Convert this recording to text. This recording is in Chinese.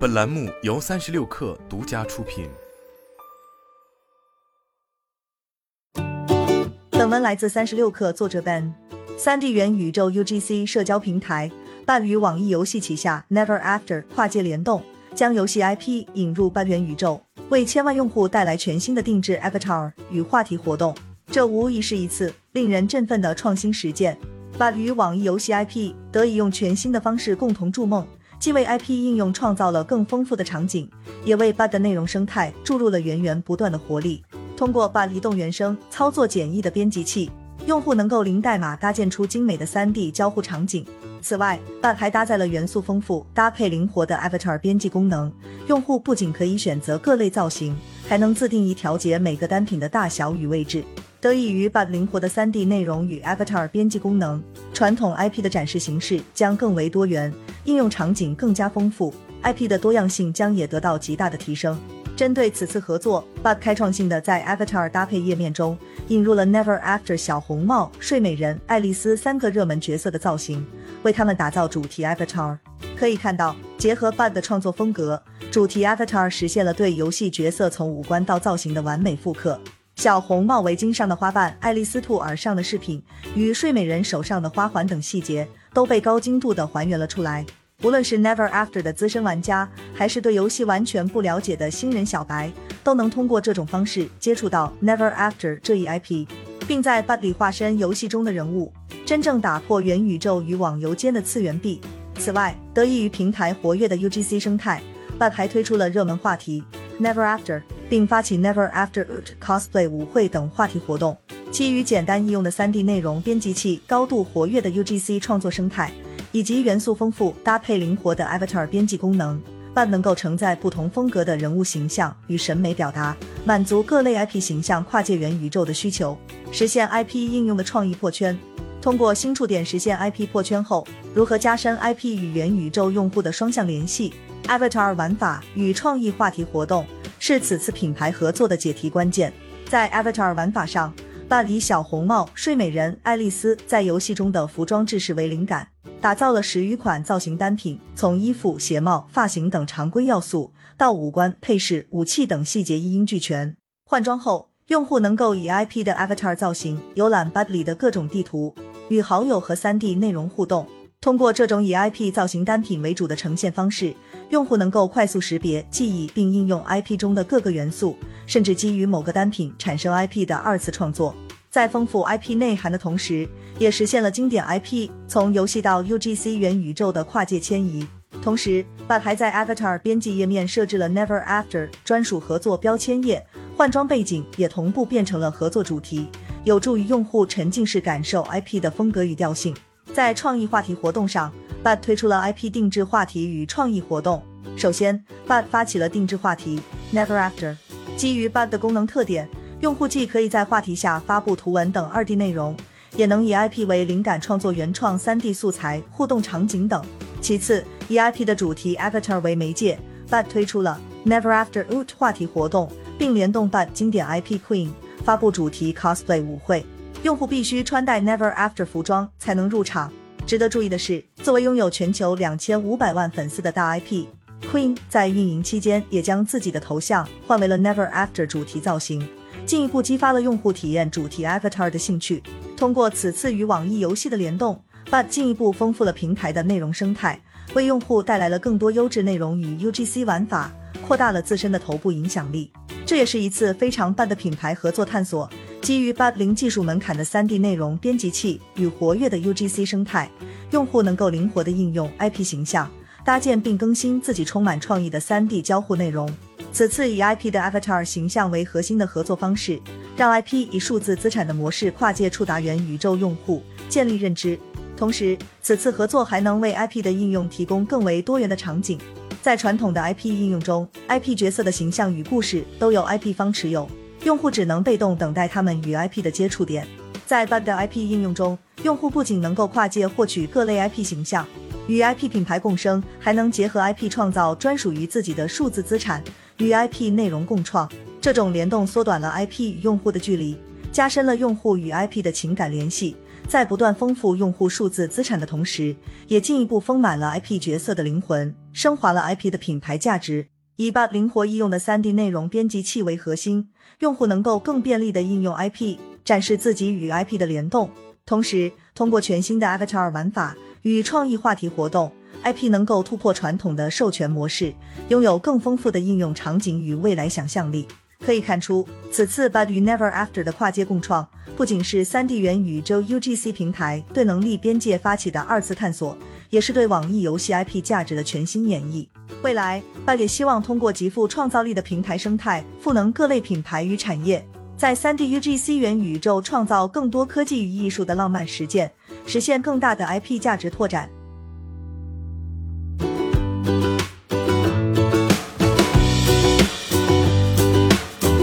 本栏目由三十六氪独家出品。本文来自三十六氪，作者 Ben。三 D 元宇宙 UGC 社交平台伴与网易游戏旗下 Never After 跨界联动，将游戏 IP 引入半元宇宙，为千万用户带来全新的定制 Avatar 与话题活动。这无疑是一次令人振奋的创新实践。伴与网易游戏 IP 得以用全新的方式共同筑梦，既为 IP 应用创造了更丰富的场景，也为 Bud 内容生态注入了源源不断的活力。通过 Bud 移动原生、操作简易的编辑器，用户能够零代码搭建出精美的 3D 交互场景。此外，Bud 还搭载了元素丰富、搭配灵活的 Avatar 编辑功能，用户不仅可以选择各类造型，还能自定义调节每个单品的大小与位置。得益于 Bud 灵活的 3D 内容与 Avatar 编辑功能，传统 IP 的展示形式将更为多元，应用场景更加丰富，IP 的多样性将也得到极大的提升。针对此次合作，Bud 开创性的在 Avatar 搭配页面中引入了 Never After 小红帽、睡美人、爱丽丝三个热门角色的造型，为他们打造主题 Avatar。可以看到，结合 Bud 的创作风格，主题 Avatar 实现了对游戏角色从五官到造型的完美复刻。小红帽围巾上的花瓣、爱丽丝兔耳上的饰品与睡美人手上的花环等细节都被高精度的还原了出来。无论是 Never After 的资深玩家，还是对游戏完全不了解的新人小白，都能通过这种方式接触到 Never After 这一 IP，并在 Bud 里化身游戏中的人物，真正打破元宇宙与网游间的次元壁。此外，得益于平台活跃的 UGC 生态，Bud 还推出了热门话题 Never After。并发起 Never After Cosplay 舞会等话题活动。基于简单易用的 3D 内容编辑器、高度活跃的 UGC 创作生态，以及元素丰富、搭配灵活的 Avatar 编辑功能，半能够承载不同风格的人物形象与审美表达，满足各类 IP 形象跨界元宇宙的需求，实现 IP 应用的创意破圈。通过新触点实现 IP 破圈后，如何加深 IP 与元宇宙用户的双向联系？Avatar 玩法与创意话题活动。是此次品牌合作的解题关键。在 Avatar 玩法上，办以小红帽、睡美人、爱丽丝在游戏中的服装制式为灵感，打造了十余款造型单品，从衣服、鞋帽、发型等常规要素，到五官、配饰、武器等细节一应俱全。换装后，用户能够以 IP 的 Avatar 造型游览 Bud 里的各种地图，与好友和 3D 内容互动。通过这种以 IP 造型单品为主的呈现方式，用户能够快速识别、记忆并应用 IP 中的各个元素，甚至基于某个单品产生 IP 的二次创作。在丰富 IP 内涵的同时，也实现了经典 IP 从游戏到 UGC 元宇宙的跨界迁移。同时，Bud 还在 Avatar 编辑页面设置了 Never After 专属合作标签页，换装背景也同步变成了合作主题，有助于用户沉浸式感受 IP 的风格与调性。在创意话题活动上，Bud 推出了 IP 定制话题与创意活动。首先，Bud 发起了定制话题 Never After。基于 Bud 的功能特点，用户既可以在话题下发布图文等二 D 内容，也能以 IP 为灵感创作原创三 D 素材、互动场景等。其次，以 IP 的主题 Avatar 为媒介，Bud 推出了 Never After Out 话题活动，并联动 Bud 经典 IP Queen 发布主题 Cosplay 舞会。用户必须穿戴 Never After 服装才能入场。值得注意的是，作为拥有全球两千五百万粉丝的大 IP，Queen 在运营期间也将自己的头像换为了 Never After 主题造型，进一步激发了用户体验主题 Avatar 的兴趣。通过此次与网易游戏的联动，Bud 进一步丰富了平台的内容生态，为用户带来了更多优质内容与 UGC 玩法，扩大了自身的头部影响力。这也是一次非常棒的品牌合作探索。基于 Bud 零技术门槛的 3D 内容编辑器与活跃的 UGC 生态，用户能够灵活的应用 IP 形象，搭建并更新自己充满创意的 3D 交互内容。此次以 IP 的 Avatar 形象为核心的合作方式，让 IP 以数字资产的模式跨界触达元宇宙用户，建立认知。同时，此次合作还能为 IP 的应用提供更为多元的场景。在传统的 IP 应用中，IP 角色的形象与故事都由 IP 方持有。用户只能被动等待他们与 IP 的接触点。在 Bud 的 IP 应用中，用户不仅能够跨界获取各类 IP 形象，与 IP 品牌共生，还能结合 IP 创造专属于自己的数字资产，与 IP 内容共创。这种联动缩短了 IP 与用户的距离，加深了用户与 IP 的情感联系，在不断丰富用户数字资产的同时，也进一步丰满了 IP 角色的灵魂，升华了 IP 的品牌价值。以 Bud 灵活易用的 3D 内容编辑器为核心，用户能够更便利的应用 IP，展示自己与 IP 的联动。同时，通过全新的 Avatar 玩法与创意话题活动，IP 能够突破传统的授权模式，拥有更丰富的应用场景与未来想象力。可以看出，此次 Bud 与 Never After 的跨界共创，不仅是 3D 元宇宙 UGC 平台对能力边界发起的二次探索，也是对网易游戏 IP 价值的全新演绎。未来，Bud 也希望通过极富创造力的平台生态，赋能各类品牌与产业，在 3D UGC 元宇宙创造更多科技与艺术的浪漫实践，实现更大的 IP 价值拓展。